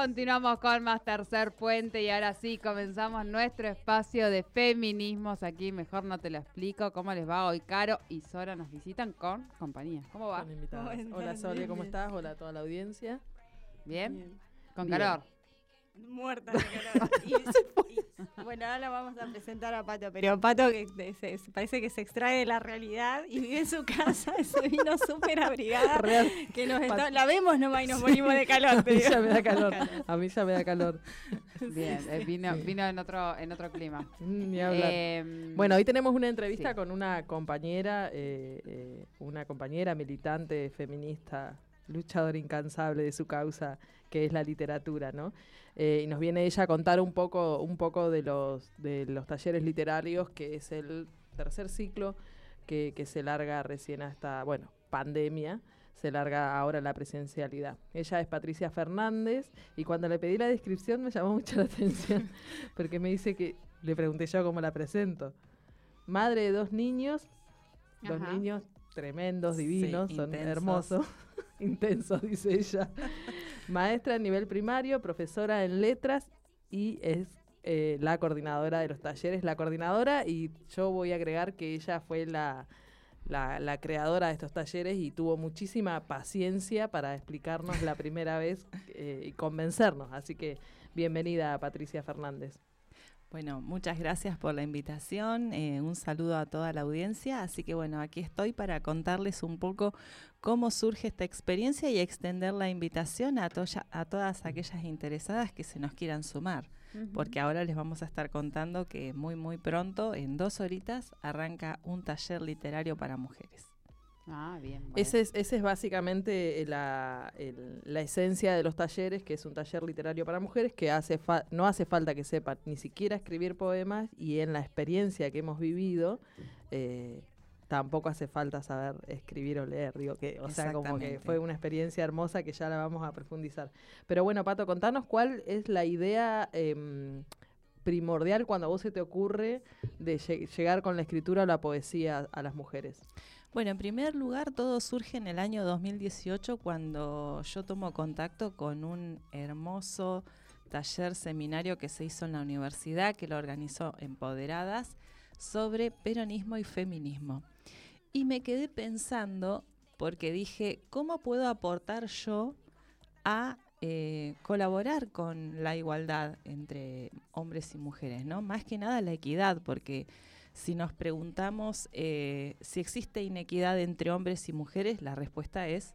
Continuamos con más Tercer Puente y ahora sí comenzamos nuestro espacio de feminismos. Aquí mejor no te lo explico cómo les va hoy. Caro y Sora nos visitan con compañía. ¿Cómo va? Con invitadas. Hola Sole, ¿cómo estás? Hola a toda la audiencia. ¿Bien? Bien. Con Bien. calor. Muerta de calor. Y- y- bueno, ahora vamos a presentar a Pato, pero Pato que de- se- se- parece que se extrae de la realidad y vive en su casa, se vino súper abrigada, Real. que nos está- la vemos nomás y nos Sí. morimos de calor. A mí ya me da calor. A mí ya me da calor. Bien, eh, vino, vino en otro en otro clima. Mm, Ni hablar. Eh, Bueno, hoy tenemos una entrevista sí. con una compañera, eh, eh, una compañera militante feminista, luchadora incansable de su causa, que es la literatura, ¿no? Eh, y nos viene ella a contar un poco, un poco de los de los talleres literarios, que es el tercer ciclo que, que se larga recién hasta, bueno, pandemia, se larga ahora la presencialidad. Ella es Patricia Fernández y cuando le pedí la descripción me llamó mucho la atención porque me dice que le pregunté yo cómo la presento. Madre de dos niños, dos Ajá. niños tremendos, divinos, son intensos. hermosos, intensos, dice ella. Maestra a nivel primario, profesora en letras y es eh, la coordinadora de los talleres, la coordinadora y yo voy a agregar que ella fue la, la, la creadora de estos talleres y tuvo muchísima paciencia para explicarnos la primera vez eh, y convencernos. Así que bienvenida Patricia Fernández. Bueno, muchas gracias por la invitación, eh, un saludo a toda la audiencia, así que bueno, aquí estoy para contarles un poco cómo surge esta experiencia y extender la invitación a, todas aquellas interesadas que se nos quieran sumar, porque ahora les vamos a estar contando que muy muy pronto, en dos horitas, arranca un taller literario para mujeres. Ah, bien. bueno. Ese es, ese es básicamente la, el- la esencia de los talleres, que es un taller literario para mujeres, que hace fa- no hace falta que sepan ni siquiera escribir poemas y en la experiencia que hemos vivido, eh, tampoco hace falta saber escribir o leer. Digo que, o sea, como que fue una experiencia hermosa que ya la vamos a profundizar. Pero bueno, Pato, contanos cuál es la idea em, primordial cuando a vos se te ocurre de lle- llegar con la escritura o la poesía a las mujeres. Bueno, en primer lugar, todo surge en el año 2018 cuando yo tomo contacto con un hermoso taller seminario que se hizo en la universidad, que lo organizó Empoderadas, sobre peronismo y feminismo. Y me quedé pensando, porque dije, ¿cómo puedo aportar yo a eh, colaborar con la igualdad entre hombres y mujeres, ¿no? Más que nada la equidad, porque si nos preguntamos eh, si existe inequidad entre hombres y mujeres, la respuesta es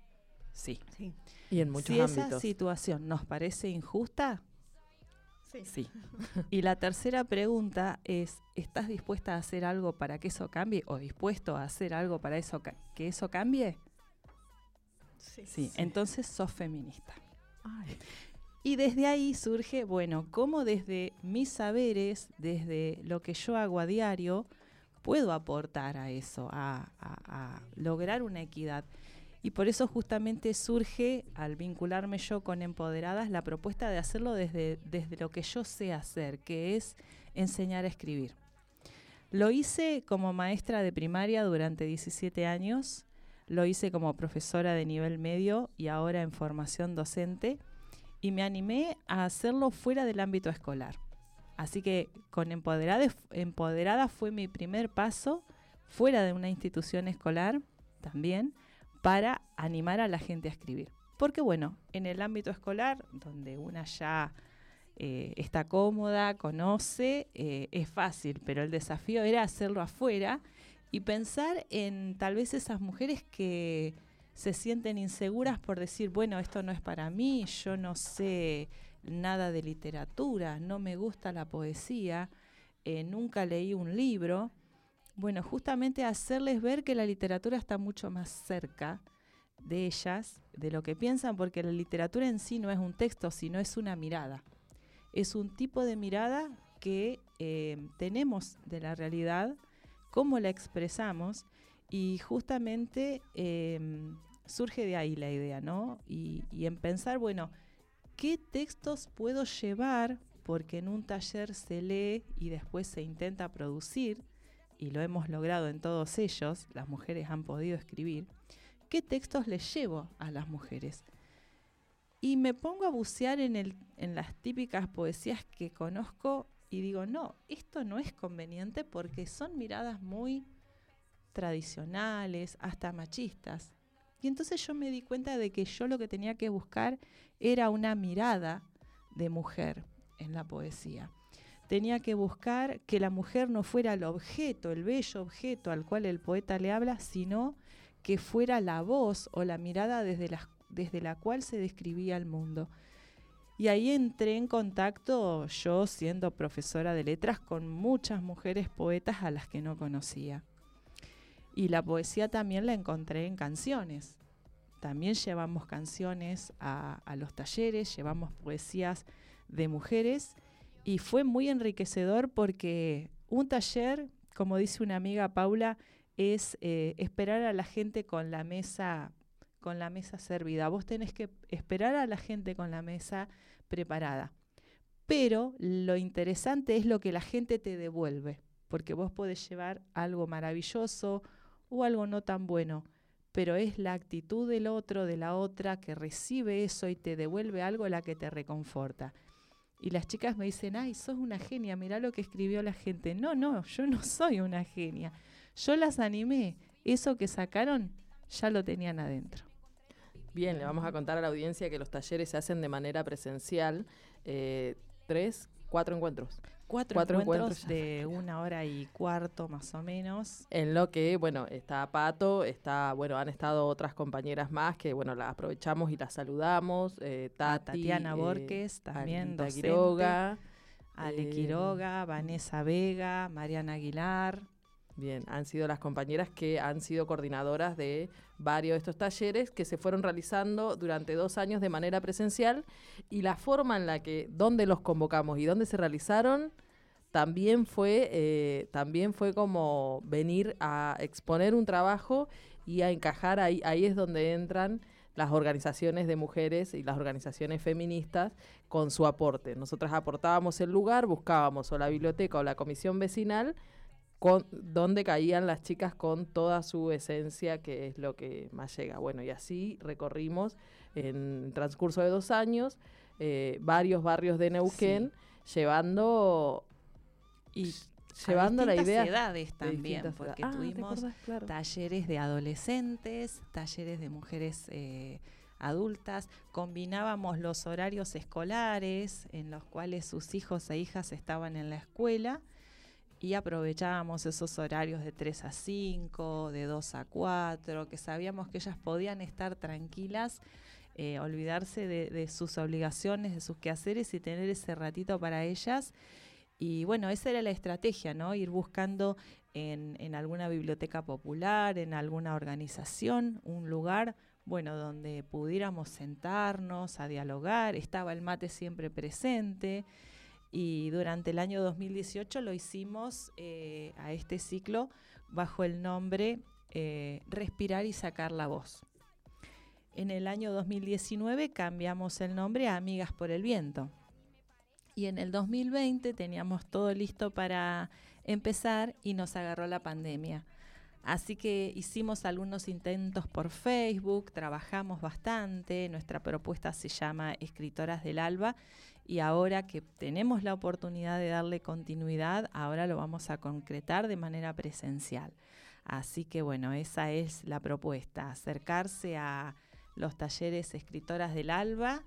sí. Sí. Y en muchos si esa ámbitos. situación nos parece injusta, Sí. sí. y la tercera pregunta es, ¿estás dispuesta a hacer algo para que eso cambie o dispuesto a hacer algo para eso que eso cambie? Sí. Sí, entonces sos feminista. Y desde ahí surge, bueno, cómo desde mis saberes, desde lo que yo hago a diario, puedo aportar a eso, a, a- lograr una equidad. Y por eso justamente surge, al vincularme yo con Empoderadas, la propuesta de hacerlo desde, desde lo que yo sé hacer, que es enseñar a escribir. Lo hice como maestra de primaria durante 17 años, lo hice como profesora de nivel medio y ahora en formación docente y me animé a hacerlo fuera del ámbito escolar. Así que con Empoderada, Empoderada fue mi primer paso fuera de una institución escolar también para animar a la gente a escribir. Porque bueno, en el ámbito escolar, donde una ya eh, está cómoda, conoce, eh, es fácil, pero el desafío era hacerlo afuera y pensar en tal vez esas mujeres que se sienten inseguras por decir, bueno, esto no es para mí, yo no sé nada de literatura, no me gusta la poesía, eh, nunca leí un libro. Bueno, justamente hacerles ver que la literatura está mucho más cerca de ellas, de lo que piensan, porque la literatura en sí no es un texto, sino es una mirada. Es un tipo de mirada que eh, tenemos de la realidad, cómo la expresamos, y justamente em, surge de ahí la idea, ¿no? Y, en pensar, bueno, ¿qué textos puedo llevar? Porque en un taller se lee y después se intenta producir, y lo hemos logrado en todos ellos, las mujeres han podido escribir. ¿Qué textos les llevo a las mujeres? Y me pongo a bucear en, el, en las típicas poesías que conozco y digo, no, esto no es conveniente porque son miradas muy tradicionales, hasta machistas. Y entonces yo me di cuenta de que yo lo que tenía que buscar era una mirada de mujer en la poesía. Tenía que buscar que la mujer no fuera el objeto, el bello objeto al cual el poeta le habla, sino que fuera la voz o la mirada desde la, desde la cual se describía el mundo. Y ahí entré en contacto, yo siendo profesora de letras, con muchas mujeres poetas a las que no conocía. Y la poesía también la encontré en canciones. También llevamos canciones a, a los talleres, llevamos poesías de mujeres y fue muy enriquecedor porque un taller, como dice una amiga Paula, es eh, esperar a la gente con la mesa con la mesa servida. Vos tenés que esperar a la gente con la mesa preparada. Pero lo interesante es lo que la gente te devuelve, porque vos podés llevar algo maravilloso o algo no tan bueno, pero es la actitud del otro, de la otra, que recibe eso y te devuelve algo la que te reconforta. Y las chicas me dicen, ay, sos una genia, mirá lo que escribió la gente. No, no, yo no soy una genia. Yo las animé. Eso que sacaron ya lo tenían adentro. Bien, le vamos a contar a la audiencia que los talleres se hacen de manera presencial. Eh, tres, cuatro encuentros. Cuatro, encuentros, de una hora y cuarto más o menos. En lo que, bueno, está Pato, está, bueno, han estado otras compañeras más que, bueno, las aprovechamos y las saludamos. Eh, Tatiana eh, Borges, también docente. Quiroga. Ale eh, Quiroga, Vanessa Vega, Mariana Aguilar. Bien, han sido las compañeras que han sido coordinadoras de varios de estos talleres que se fueron realizando durante dos años de manera presencial y la forma en la que, donde los convocamos y dónde se realizaron, también fue, eh, también fue como venir a exponer un trabajo y a encajar ahí, ahí es donde entran las organizaciones de mujeres y las organizaciones feministas con su aporte. Nosotras aportábamos el lugar, buscábamos o la biblioteca o la comisión vecinal con, donde caían las chicas con toda su esencia, que es lo que más llega. Bueno, y así recorrimos en transcurso de dos años eh, varios barrios de Neuquén, llevando y llevando la idea edades también, porque ah, tuvimos talleres de adolescentes, talleres de mujeres eh, adultas, combinábamos los horarios escolares en los cuales sus hijos e hijas estaban en la escuela y aprovechábamos esos horarios de 3 a 5, de 2 a 4, que sabíamos que ellas podían estar tranquilas, eh, olvidarse de, sus obligaciones, de sus quehaceres y tener ese ratito para ellas. Y bueno, esa era la estrategia, ¿no? Ir buscando en, en alguna biblioteca popular, en alguna organización, un lugar bueno, donde pudiéramos sentarnos a dialogar, estaba el mate siempre presente, y durante el año 2018 lo hicimos eh, a este ciclo bajo el nombre eh, Respirar y sacar la voz. En el año 2019 cambiamos el nombre a Amigas por el Viento. Y en el 2020 teníamos todo listo para empezar y nos agarró la pandemia. Así que hicimos algunos intentos por Facebook, trabajamos bastante, nuestra propuesta se llama Escritoras del Alba y ahora que tenemos la oportunidad de darle continuidad, ahora lo vamos a concretar de manera presencial. Así que bueno, esa es la propuesta, acercarse a los talleres escritoras del ALBA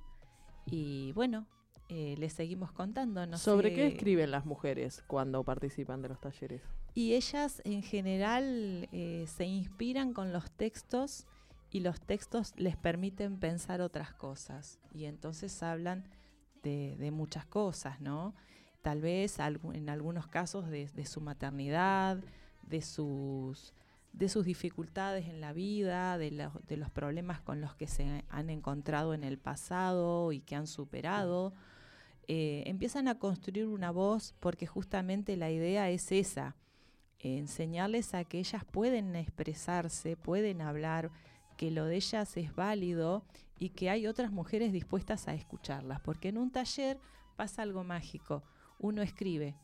y bueno, eh, les seguimos contando. No ¿Sobre qué escriben las mujeres cuando participan de los talleres? Y ellas en general eh, se inspiran con los textos y los textos les permiten pensar otras cosas y entonces hablan de, muchas cosas, ¿no? Tal vez en algunos casos de, su maternidad, de sus, de sus dificultades en la vida, de, los- de los problemas con los que se han encontrado en el pasado y que han superado. Eh, empiezan a construir una voz porque justamente la idea es esa, eh, enseñarles a que ellas pueden expresarse, pueden hablar, que lo de ellas es válido y que hay otras mujeres dispuestas a escucharlas, porque en un taller pasa algo mágico, uno escribe,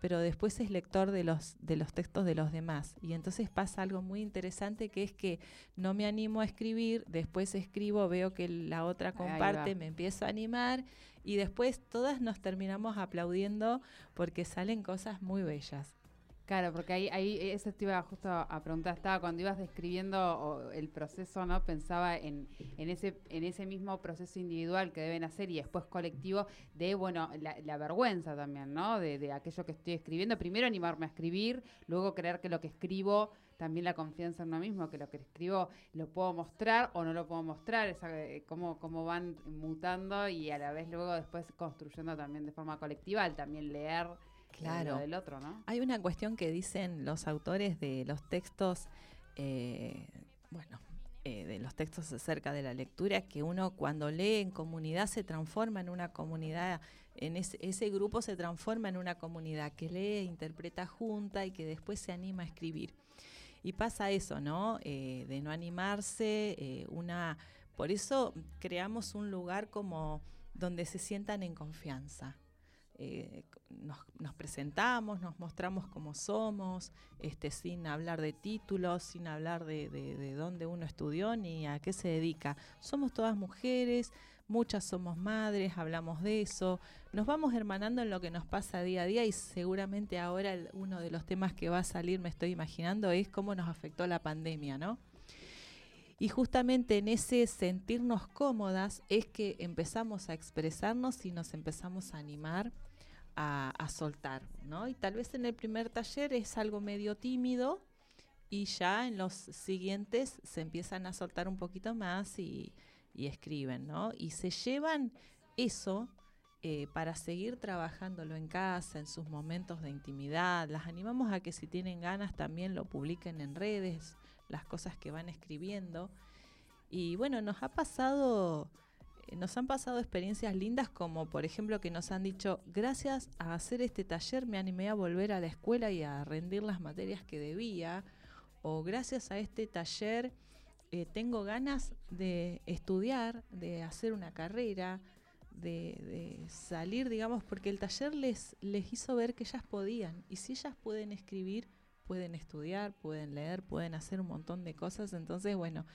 pero después es lector de los, de los textos de los demás. Y entonces pasa algo muy interesante que es que no me animo a escribir, después escribo, veo que la otra comparte, me empiezo a animar y después todas nos terminamos aplaudiendo porque salen cosas muy bellas. Claro, porque ahí, ahí eso te iba justo a preguntar, estaba cuando ibas describiendo el proceso, ¿no? Pensaba en, en ese en ese mismo proceso individual que deben hacer y después colectivo de, bueno, la, la vergüenza también, ¿no? De, de aquello que estoy escribiendo. Primero animarme a escribir, luego creer que lo que escribo, también la confianza en uno mismo, que lo que escribo lo puedo mostrar o no lo puedo mostrar, esa, eh, cómo, cómo van mutando y a la vez luego después construyendo también de forma colectiva, al también leer eh, Claro. lo del otro, ¿no? Hay una cuestión que dicen los autores de los textos, eh, bueno, eh, de los textos acerca de la lectura, que uno cuando lee en comunidad se transforma en una comunidad, en ese, ese grupo se transforma en una comunidad que lee, interpreta junta y que después se anima a escribir. Y pasa eso, ¿no? Eh, de no animarse, eh, una... Por eso creamos un lugar como donde se sientan en confianza. Eh, nos, nos presentamos, nos mostramos como somos, este, sin hablar de títulos, sin hablar de, de, de dónde uno estudió ni a qué se dedica. Somos todas mujeres, muchas somos madres, hablamos de eso, nos vamos hermanando en lo que nos pasa día a día y seguramente ahora uno de los temas que va a salir, me estoy imaginando, es cómo nos afectó la pandemia, ¿no? Y justamente en ese sentirnos cómodas es que empezamos a expresarnos y nos empezamos a animar a, soltar, ¿no? Y tal vez en el primer taller es algo medio tímido y ya en los siguientes se empiezan a soltar un poquito más y, y escriben, ¿no? Y se llevan eso eh, para seguir trabajándolo en casa, en sus momentos de intimidad. Las animamos a que si tienen ganas también lo publiquen en redes, las cosas que van escribiendo. Y bueno, nos ha pasado, eh, nos han pasado experiencias lindas como por ejemplo que nos han dicho, gracias a hacer este taller me animé a volver a la escuela y a rendir las materias que debía, o gracias a este taller eh, tengo ganas de estudiar, de hacer una carrera, de, de salir, digamos, porque el taller les, les hizo ver que ellas podían. Y si ellas pueden escribir, pueden estudiar, pueden leer, pueden hacer un montón de cosas. Entonces, bueno,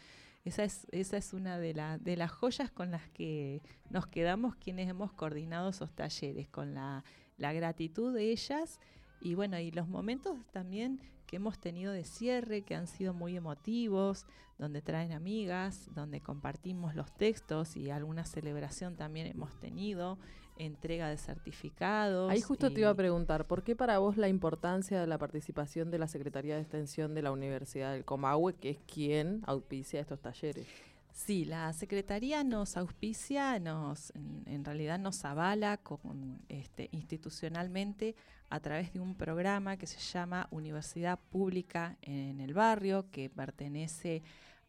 esa es, esa es una de, la, de las joyas con las que nos quedamos quienes hemos coordinado esos talleres, con la, la gratitud de ellas y bueno, y los momentos también que hemos tenido de cierre, que han sido muy emotivos, donde traen amigas, donde compartimos los textos y alguna celebración también hemos tenido, entrega de certificados. Ahí justo te iba a preguntar, ¿por qué para vos la importancia de la participación de la Secretaría de Extensión de la Universidad del Comahue, que es quien auspicia estos talleres? Sí, la Secretaría nos auspicia, nos, en, realidad nos avala este, institucionalmente a través de un programa que se llama Universidad Pública en el Barrio, que pertenece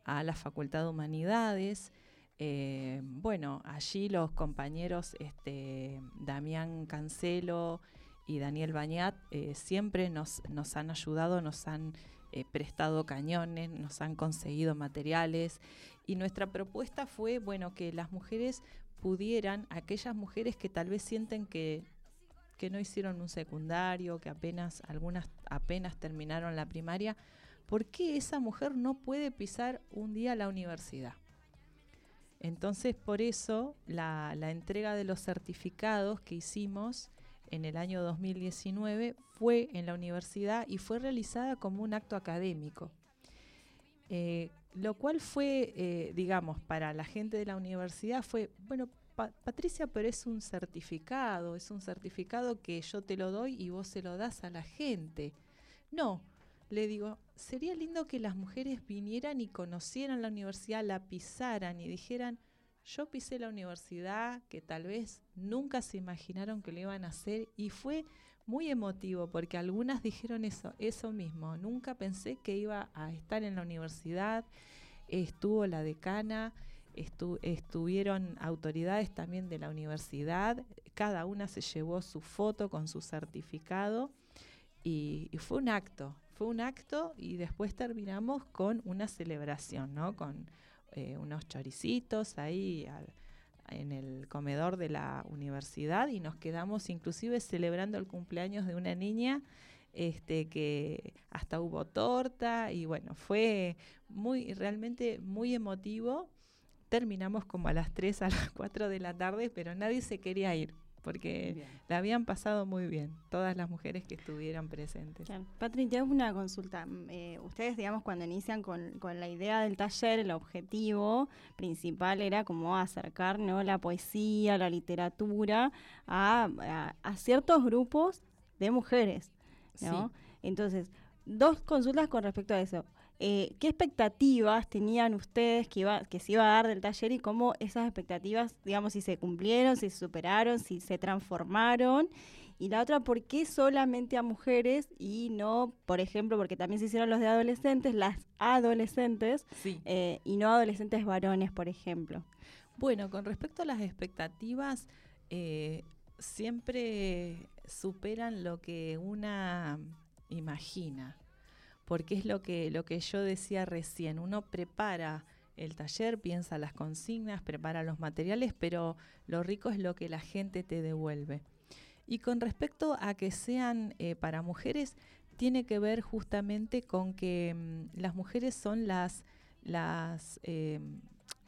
a la Facultad de Humanidades. Eh, bueno, allí los compañeros este, Damián Cancelo y Daniel Bañat eh, siempre nos, nos han ayudado, nos han eh, prestado cañones, nos han conseguido materiales y nuestra propuesta fue, bueno, que las mujeres pudieran, aquellas mujeres que tal vez sienten que, que no hicieron un secundario, que apenas, algunas apenas terminaron la primaria, ¿por qué esa mujer no puede pisar un día la universidad? Entonces, por eso, la, entrega de los certificados que hicimos en el año 2019 fue en la universidad y fue realizada como un acto académico. Eh, lo cual fue, eh, digamos, para la gente de la universidad fue, bueno, Pa- Patricia, pero es un certificado, es un certificado que yo te lo doy y vos se lo das a la gente. No, le digo, sería lindo que las mujeres vinieran y conocieran la universidad, la pisaran y dijeran, yo pisé la universidad que tal vez nunca se imaginaron que lo iban a hacer y fue muy emotivo porque algunas dijeron eso, eso mismo. Nunca pensé que iba a estar en la universidad. Estuvo la decana, estuvieron autoridades también de la universidad. Cada una se llevó su foto con su certificado y, fue un acto. Fue un acto y después terminamos con una celebración, ¿no? Con eh, unos choricitos ahí en el comedor de la universidad y nos quedamos inclusive celebrando el cumpleaños de una niña este que hasta hubo torta y bueno, fue muy realmente muy emotivo. Terminamos como a las 3 a las 4 de la tarde, pero nadie se quería ir porque la habían pasado muy bien, todas las mujeres que estuvieron presentes. Patrick, te hago una consulta. Mm, eh, ustedes, digamos, cuando inician con, con, la idea del taller, el objetivo principal era como acercar ¿no? la poesía, la literatura a, a, ciertos grupos de mujeres. ¿no? Entonces, dos consultas con respecto a eso. Eh, ¿Qué expectativas tenían ustedes que, iba, que se iba a dar del taller y cómo esas expectativas, digamos, si se cumplieron, si se superaron, si se transformaron? Y la otra, ¿por qué solamente a mujeres y no, por ejemplo, porque también se hicieron los de adolescentes, las adolescentes eh, y no adolescentes varones, por ejemplo? Bueno, con respecto a las expectativas, eh, siempre superan lo que una imagina porque es lo que, lo que yo decía recién, uno prepara el taller, piensa las consignas, prepara los materiales, pero lo rico es lo que la gente te devuelve. Y con respecto a que sean eh, para mujeres, tiene que ver justamente con que mm, las mujeres son las, las, eh,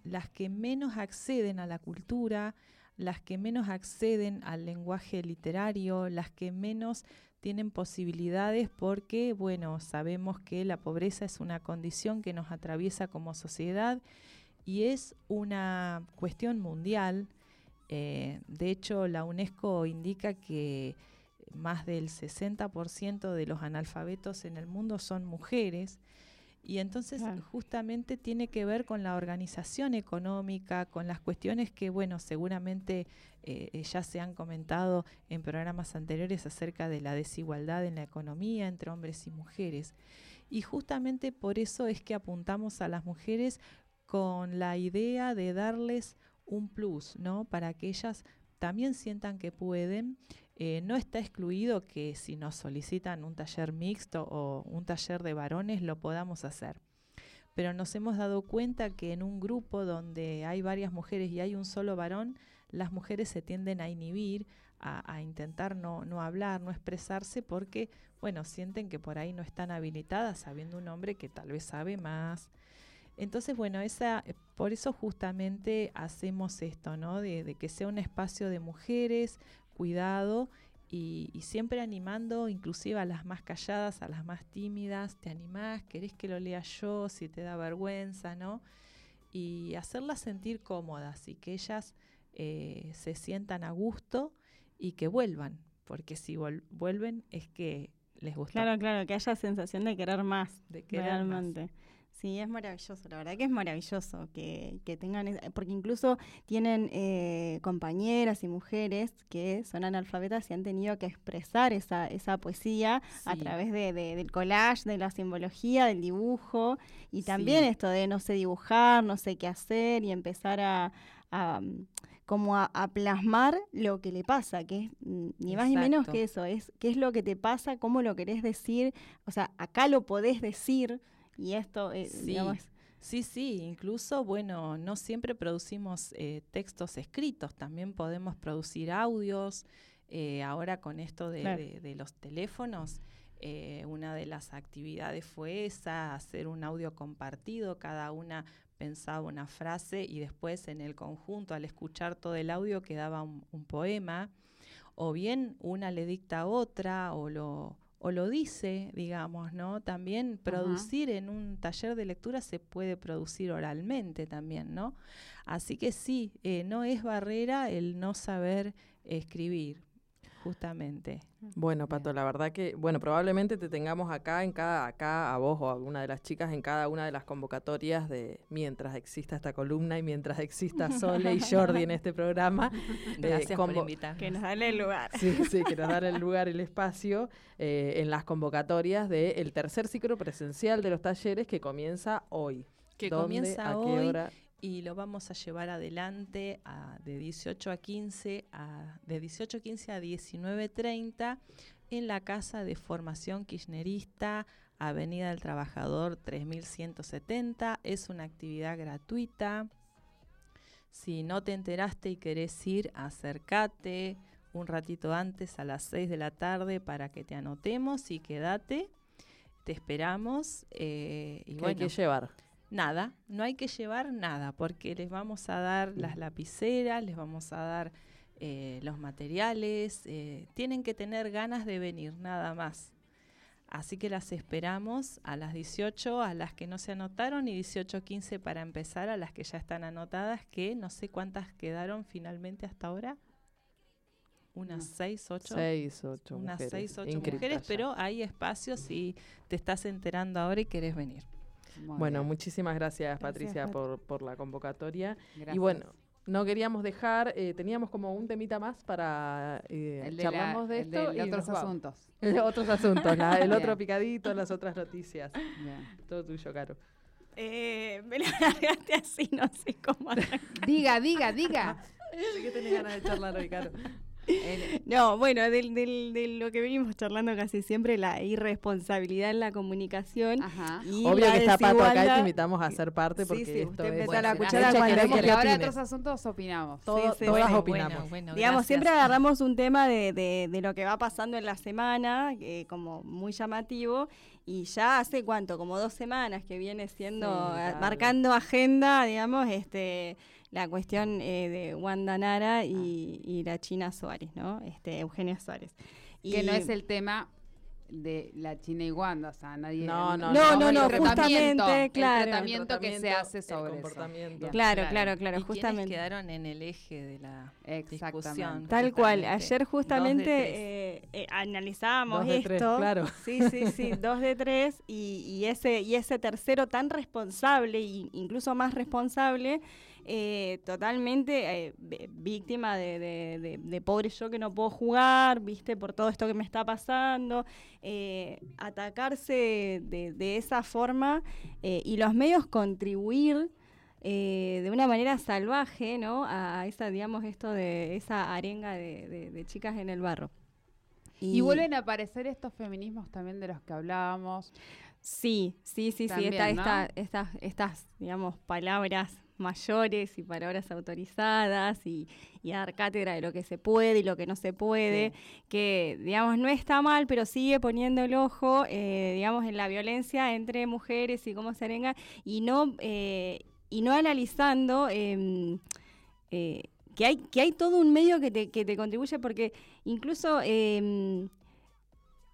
las que menos acceden a la cultura, las que menos acceden al lenguaje literario, las que menos tienen posibilidades porque, bueno, sabemos que la pobreza es una condición que nos atraviesa como sociedad y es una cuestión mundial. Eh, de hecho, la UNESCO indica que más del 60% de los analfabetos en el mundo son mujeres y entonces justamente tiene que ver con la organización económica, con las cuestiones que, bueno, seguramente eh, eh, ya se han comentado en programas anteriores acerca de la desigualdad en la economía entre hombres y mujeres. Y justamente por eso es que apuntamos a las mujeres con la idea de darles un plus, ¿no? Para que ellas también sientan que pueden eh, no está excluido que si nos solicitan un taller mixto o un taller de varones lo podamos hacer. Pero nos hemos dado cuenta que en un grupo donde hay varias mujeres y hay un solo varón, las mujeres se tienden a inhibir, a, intentar no, no, hablar, no expresarse, porque, bueno, sienten que por ahí no están habilitadas, sabiendo un hombre que tal vez sabe más. Entonces, bueno, esa, eh, por eso justamente hacemos esto, ¿no? De, de que sea un espacio de mujeres, cuidado y, siempre animando inclusive a las más calladas, a las más tímidas, te animás, querés que lo lea yo, si te da vergüenza, ¿no? Y hacerlas sentir cómodas y que ellas eh, se sientan a gusto y que vuelvan, porque si vuelven es que les gusta. Claro, claro, que haya sensación de querer más, de querer realmente. Sí, es maravilloso, la verdad que es maravilloso que, que tengan, porque incluso tienen eh, compañeras y mujeres que son analfabetas y han tenido que expresar esa, esa poesía a través de, del collage, de la simbología, del dibujo, y también esto de no sé dibujar, no sé qué hacer y empezar a, como a, plasmar lo que le pasa, que es ni más ni menos que eso, es qué es lo que te pasa, cómo lo querés decir, o sea, acá lo podés decir, y esto, eh, sí. Sí, sí, incluso, bueno, no siempre producimos eh, textos escritos, también podemos producir audios. Eh, ahora con esto de, los teléfonos, una de las actividades fue esa, hacer un audio compartido, cada una pensaba una frase y después en el conjunto, al escuchar todo el audio, quedaba un, un poema, o bien una le dicta a otra o lo o lo dice, digamos, ¿no? También producir en un taller de lectura se puede producir oralmente también, ¿no? Así que sí, eh, no es barrera el no saber escribir. Justamente. Bueno, Pato, la verdad que, bueno, probablemente te tengamos acá, en cada, acá a vos o a alguna de las chicas en cada una de las convocatorias de mientras exista esta columna y mientras exista Sole y Jordi en este programa. Gracias eh, por invitarnos. Que nos dan el lugar. Sí, sí, que nos dan el lugar, el espacio eh, en las convocatorias del tercer ciclo presencial de los talleres que comienza hoy. Que ¿Dónde, comienza a qué hoy hora? Y lo vamos a llevar adelante a- de 18 a 15 a, de 18 a 15 a 19.30 en la Casa de Formación Kirchnerista, Avenida del Trabajador 3170. Es una actividad gratuita. Si no te enteraste y querés ir, acércate un ratito antes a las 6 de la tarde para que te anotemos y quédate. Te esperamos. eh, y ¿Qué hay que llevar? Nada, no hay que llevar nada porque les vamos a dar las lapiceras, les vamos a dar eh, los materiales, eh, tienen que tener ganas de venir, nada más. Así que las esperamos a las 18, a las que no se anotaron, y 18.15 para empezar, a las que ya están anotadas, que no sé cuántas quedaron finalmente hasta ahora. Unas No. 6, 8 Seis, ocho unas mujeres. seis, ocho inscritas mujeres, ya. pero hay espacios si te estás enterando ahora y querés venir. Muy Bueno, bien. muchísimas gracias, Patricia, Pat. por, por la convocatoria. Y bueno, no queríamos dejar, eh, teníamos como un temita más para eh, el de, la- charlamos de el esto. de y otros asuntos. otros asuntos, la- el otro picadito, las otras noticias. Bien. Todo tuyo, Caro. Eh, me la largaste así, no sé cómo. Diga, diga, diga. Sé que tenés ganas de charlar hoy, Caro. No, bueno, del, del, de lo que venimos charlando casi siempre, la irresponsabilidad en la comunicación. Ajá. Y Obvio la que está Pato acá y te invitamos a ser parte Sí, porque sí, esto usted es... la cuchara cuando que ahora otros asuntos opinamos. Todo- Sí, sí. todas Bueno, opinamos. bueno, bueno, Digamos, gracias. siempre agarramos un tema de, de- de lo que va pasando en la semana, eh, como muy llamativo, y ya hace cuánto, como dos semanas que viene siendo, Sí, eh, claro. marcando agenda, digamos, este la cuestión eh, de Wanda Nara Ah. y, la China Suárez, ¿no? Este, Eugenia Suárez. Que no es el tema de la China y Wanda, o sea, nadie... No, no, No, no, el justamente, claro. El tratamiento que se hace el sobre eso. comportamiento. Claro, claro, claro, y justamente. quedaron en el eje de la discusión. Tal cual. Ayer justamente eh, eh, analizábamos Dos de esto. tres, claro. Sí, sí, sí, dos de tres y, y ese y ese tercero tan responsable e incluso más responsable, eh, totalmente eh, víctima de, de- de- de pobre yo que no puedo jugar, viste, por todo esto que me está pasando, eh, atacarse de, de esa forma y los medios contribuir eh, de una manera salvaje, ¿no? A esa, digamos, esto de esa arenga de, de- de chicas en el barro. Y vuelven a aparecer estos feminismos también de los que hablábamos. Sí, sí, sí, sí, También, esta- ¿no? esta- estas, estas, digamos, palabras mayores y palabras autorizadas y, y dar cátedra de lo que se puede y lo que no se puede, que, digamos, no está mal, pero sigue poniendo el ojo, eh, digamos, en la violencia entre mujeres y cómo se arenga, y no, eh, y no analizando em, eh, que, hay, que hay todo un medio que te, que te contribuye, porque incluso... em,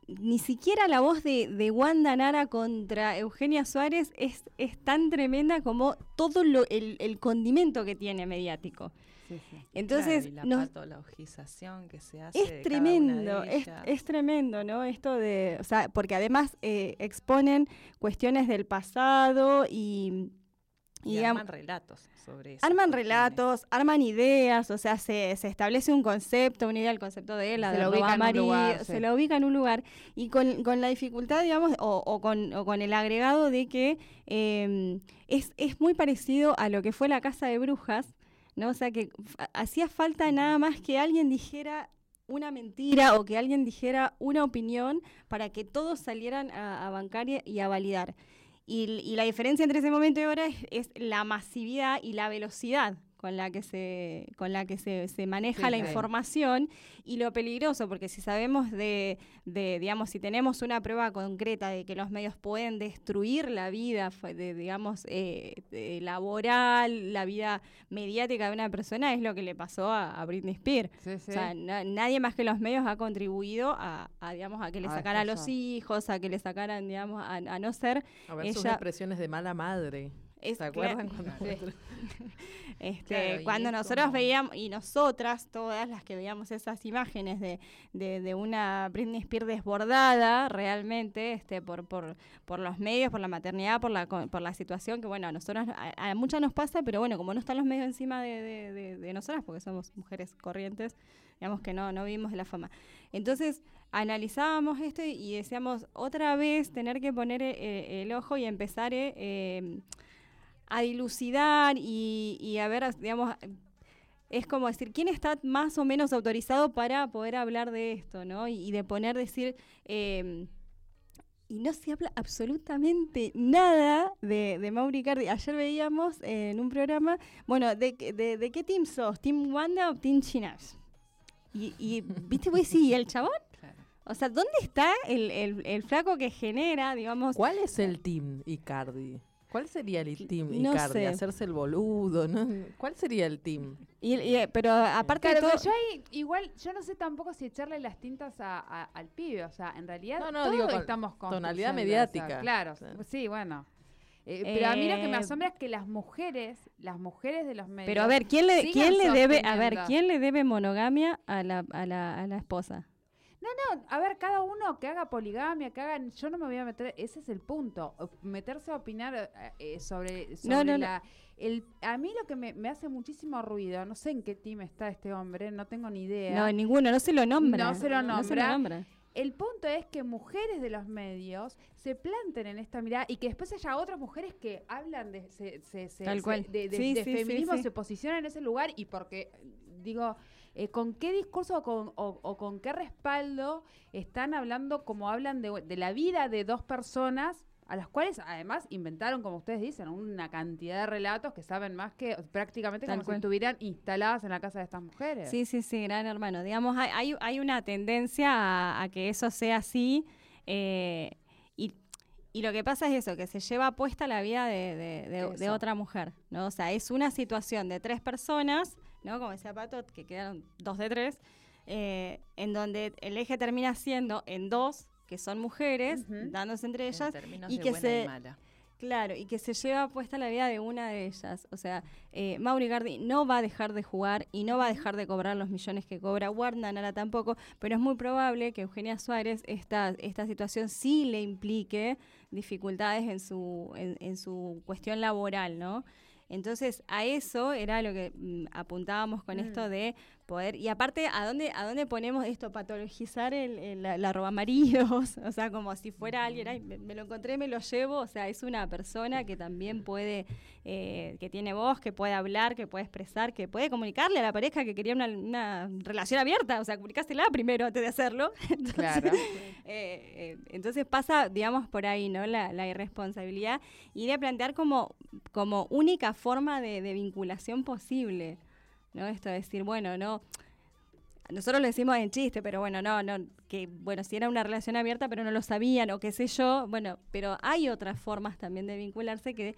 ni siquiera la voz de, de Wanda Nara contra Eugenia Suárez es, es tan tremenda como todo lo, el, el condimento que tiene mediático. Sí, sí. Entonces, Claro, y la nos- patologización que se hace de es cada tremendo, una de es, es tremendo, ¿no? Esto de, o sea, porque además eh, exponen cuestiones del pasado y, y y digamos, arman relatos sobre eso. Arman relatos, arman ideas, o sea, se, se establece un concepto, una idea, el concepto de la Se de lo ubica en un lugar, se sí. lo ubica en un lugar. Y con, con la dificultad, digamos, o, o con, o con el agregado de que eh, es, es muy parecido a lo que fue la Casa de Brujas, ¿no? O sea, que hacía falta nada más que alguien dijera una mentira o que alguien dijera una opinión para que todos salieran a, a bancar y- y a validar. Y, y la diferencia entre ese momento y ahora es, es la masividad y la velocidad con la que se, con la que se, se maneja Sí, la información y lo peligroso, porque si sabemos de, de, digamos, si tenemos una prueba concreta de que los medios pueden destruir la vida, de, digamos, eh, de laboral, la vida mediática de una persona, es lo que le pasó a, a Britney Spears. Sí, sí. O sea, na- nadie más que los medios ha contribuido a, a, digamos, a que le sacaran a los hijos, a que le sacaran, digamos, a, a no ser A ver sus Ella- expresiones de mala madre. Es ¿Se acuerdan cuando Sí. Este, Claro, cuando nosotros como- veíamos, y nosotras, todas las que veíamos esas imágenes de, de, de una Britney Spears desbordada, realmente, este, por, por, por los medios, por la maternidad, por la, por la situación, que bueno, a nosotros, a, a muchas nos pasa, pero bueno, como no están los medios encima de, de, de- nosotras, porque somos mujeres corrientes, digamos que no, no vivimos de la fama. Entonces, analizábamos esto y, y decíamos, otra vez tener que poner eh, el ojo y empezar eh, eh, a dilucidar y, y a ver, digamos, es como decir, ¿quién está más o menos autorizado para poder hablar de esto, ¿no? Y, y de poner, decir, eh, y no se habla absolutamente nada de, de Mauri Cardi. Ayer veíamos eh, en un programa, bueno, de, qué- de, de qué team sos? ¿Team Wanda o Team Chinas? Y, y viste, pues sí, ¿y el chabón? Claro. O sea, ¿dónde está el, el- el flaco que genera, digamos, ¿Cuál es el team Icardi? ¿Cuál sería el team No Icardi? sé. Hacerse el boludo, ¿no? ¿Cuál sería el team? y- y- pero aparte Claro, de pero todo, yo ahí, igual, yo no sé tampoco si echarle las tintas a- a- al pibe, o sea, en realidad No, no, todos digo, con estamos tonalidad construyendo mediática. Claro, Sí. sí, bueno. Eh, pero a mí lo que me Eh, asombra es que las mujeres, las mujeres de los medios... Pero a ver, ¿quién le, quién le debe, a ver, quién le debe monogamia a la, a la, a la esposa? No, a ver, cada uno que haga poligamia, que hagan, yo no me voy a meter, ese es el punto, meterse a opinar eh, eh, sobre, sobre No, no, no. la... El, a mí lo que me, me hace muchísimo ruido, no sé en qué team está este hombre, no tengo ni idea. No, ninguno, no se lo nombra. No se lo No se lo nombra. nombra. El punto es que mujeres de los medios se planten en esta mirada y que después haya otras mujeres que hablan de, se, se- se- Tal se- cual. de, de- Sí, de sí, sí, feminismo, sí. se posicionan en ese lugar y porque, digo, eh, ¿con qué discurso o con, o- o con qué respaldo están hablando como hablan de, de la vida de dos personas? A las cuales además inventaron, como ustedes dicen, una cantidad de relatos que saben más que prácticamente Tal como cual. si estuvieran instaladas en la casa de estas mujeres. Sí, sí, sí, gran hermano. Digamos, hay, hay, una tendencia a, a que eso sea así. eh, y, y lo que pasa es eso, que se lleva puesta la vida de, de- de- otra mujer, ¿no? O sea, es una situación de tres personas, ¿no? Como decía Pato, que quedaron dos de tres, eh, en donde el eje termina siendo en dos, que son mujeres, dándose entre En ellas, términos y de que buena se- y mala. Claro, y que se lleva puesta la vida de una de ellas. O sea, eh, Mauri Gardi no va a dejar de jugar y no va a dejar de cobrar los millones que cobra. Wanda Nara tampoco, pero es muy probable que Eugenia Suárez esta, esta situación sí le implique dificultades en su, en, en su cuestión laboral, ¿no? Entonces, a eso era lo que mm, apuntábamos con esto de poder. Y aparte, ¿a dónde, a dónde ponemos esto? Patologizar el, el- la, la roba maridos. O sea, como si fuera alguien, "Ay, me, me lo encontré, me lo llevo. O sea, es una persona que también puede, eh, que tiene voz, que puede hablar, que puede expresar, que puede comunicarle a la pareja que quería una, una relación abierta. O sea, comunicásela primero antes de hacerlo. Entonces, Claro. eh, eh, entonces pasa, digamos, por ahí, ¿no? La, la irresponsabilidad y de plantear como, como única forma de, vinculación posible, ¿no? Esto de decir, bueno, no, nosotros lo decimos en chiste, pero bueno, no, no, que bueno, si era una relación abierta, pero no lo sabían o qué sé yo, bueno, pero hay otras formas también de vincularse que,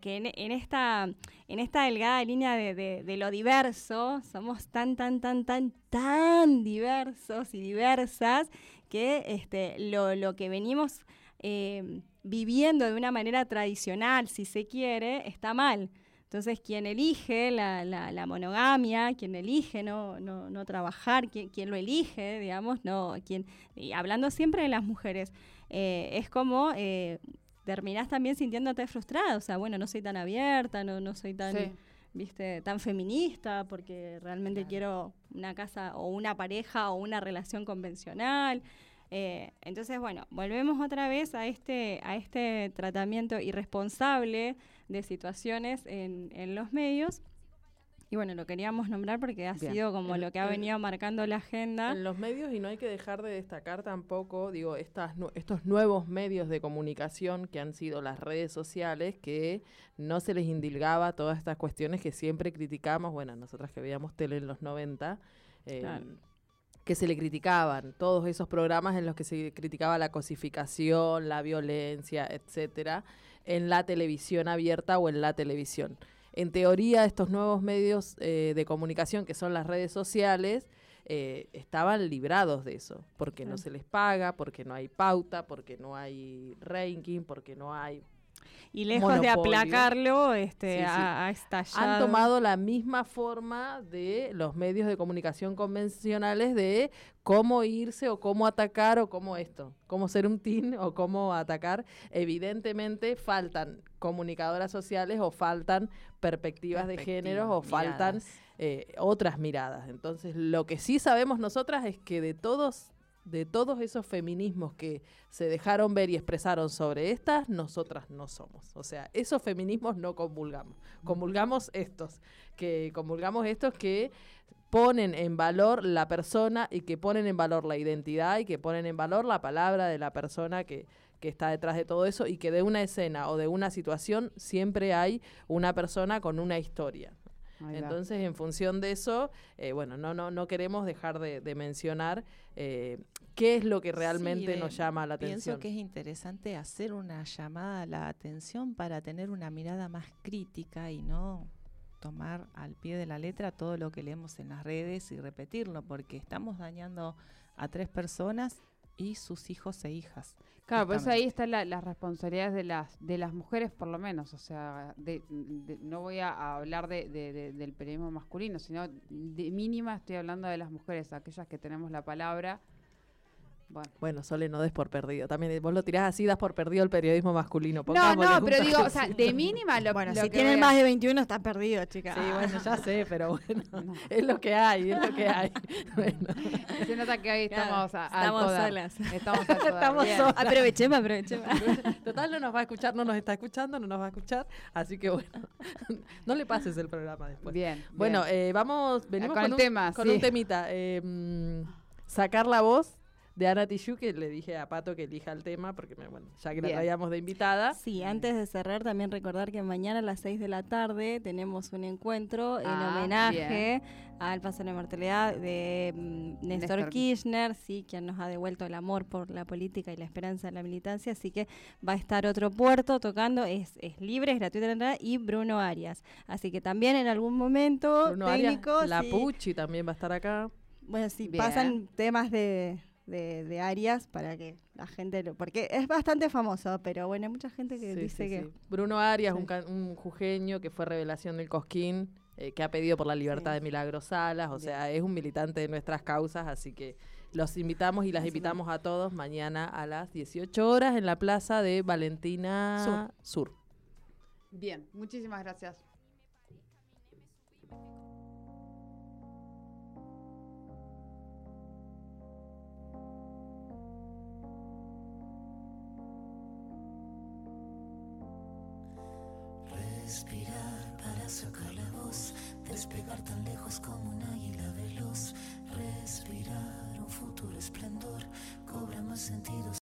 que en, esta, en esta delgada línea de, de- de lo diverso, somos tan, tan, tan, tan, tan diversos y diversas que este, lo, lo que venimos eh, viviendo de una manera tradicional, si se quiere, está mal. Entonces, quien elige la, la- la monogamia, quien elige no, no, no trabajar, quien, quien lo elige, digamos, no, quien, y hablando siempre de las mujeres, eh, es como eh, terminás también sintiéndote frustrada, o sea, bueno, no soy tan abierta, no, no soy tan, Sí. viste, tan feminista, porque realmente Claro. quiero una casa o una pareja o una relación convencional. Eh, entonces, bueno, volvemos otra vez a este, a este tratamiento irresponsable de situaciones en, en los medios. Y bueno, lo queríamos nombrar porque ha Bien. sido como lo que ha venido marcando la agenda. En los medios, y no hay que dejar de destacar tampoco, digo, estas, estos nuevos medios de comunicación que han sido las redes sociales, que no se les indilgaba todas estas cuestiones que siempre criticamos, bueno, nosotras que veíamos tele en los 90, eh, Claro. Que se le criticaban, todos esos programas en los que se criticaba la cosificación, la violencia, etcétera, en la televisión abierta o en la televisión. En teoría, estos nuevos medios eh, de comunicación, que son las redes sociales, eh, estaban librados de eso, porque no se les paga, porque no hay pauta, porque no hay ranking, porque no hay Y lejos de aplacarlo, este, Sí, sí. ha, ha estallado. han tomado la misma forma de los medios de comunicación convencionales de cómo irse o cómo atacar o cómo esto, cómo ser un teen o cómo atacar. Evidentemente faltan comunicadoras sociales o faltan perspectivas de género o faltan Miradas. eh, otras miradas. Entonces, lo que sí sabemos nosotras es que de todos de todos esos feminismos que se dejaron ver y expresaron sobre estas, nosotras no somos. O sea, esos feminismos no comulgamos. Comulgamos estos, que comulgamos estos que ponen en valor la persona y que ponen en valor la identidad y que ponen en valor la palabra de la persona que, que está detrás de todo eso y que de una escena o de una situación siempre hay una persona con una historia. Entonces, en función de eso, eh, bueno, no, no, no queremos dejar de, de mencionar eh, qué es lo que realmente Sí, nos llama la Pienso atención. que es interesante hacer una llamada a la atención para tener una mirada más crítica y no tomar al pie de la letra todo lo que leemos en las redes y repetirlo, porque estamos dañando a tres personas y sus hijos e hijas. Claro, pues ahí están la- las responsabilidades de las de las mujeres por lo menos, o sea, de, de- no voy a, hablar de, de- de- del periodismo masculino, sino de mínima estoy hablando de las mujeres, aquellas que tenemos la palabra. Bueno. Bueno, Sole, no des por perdido. También vos lo tirás así, das por perdido el periodismo masculino. No, no, pero digo, o sea, de mínima lo Bueno, lo si que tienen más de 21 está perdido, chicas. Sí, bueno, ya sé, pero bueno, No. es lo que hay, es lo que hay. Bueno, Se nota que hoy Claro, estamos a, solas. Estamos Estamos solas. Aprovechemos, aprovechemos. total, no nos va a escuchar, no nos está escuchando, no nos va a escuchar. Así que bueno, no le pases el programa después. Bien. Bueno, bien. eh, vamos, venimos con con, un, tema, con sí. un temita. eh, mm, sacar la voz de Ana Tijoux, que le dije a Pato que elija el tema, porque me- bueno, ya que la traíamos de invitada. Sí, antes de cerrar, también recordar que mañana a las 6 de la tarde tenemos un encuentro en Ah, homenaje al paso de la mortalidad de mm, Néstor, Néstor. Kirchner, sí, quien nos ha devuelto el amor por la política y la esperanza de la militancia. Así que va a estar otro puerto tocando, es, es libre, es gratuita la entrada, y Bruno Arias. Así que también en algún momento Bruno Arias, la sí, Pucci también va a estar acá. Bueno, sí, Bien. pasan temas de, de, de Arias para que la gente lo. Porque es bastante famoso, pero bueno, hay mucha gente que Sí, dice sí, que. sí. Bruno Arias, Sí. un, can- un jujeño que fue revelación del Cosquín, eh, que ha pedido por la libertad Sí. de Milagros Salas, o sea, es un militante de nuestras causas, así que los invitamos y las invitamos a todos mañana a las 18 horas en la plaza de Valentina Sur. Bien, muchísimas gracias. Respirar para sacar la voz, despegar tan lejos como un águila veloz. Respirar un futuro esplendor, cobra más sentido.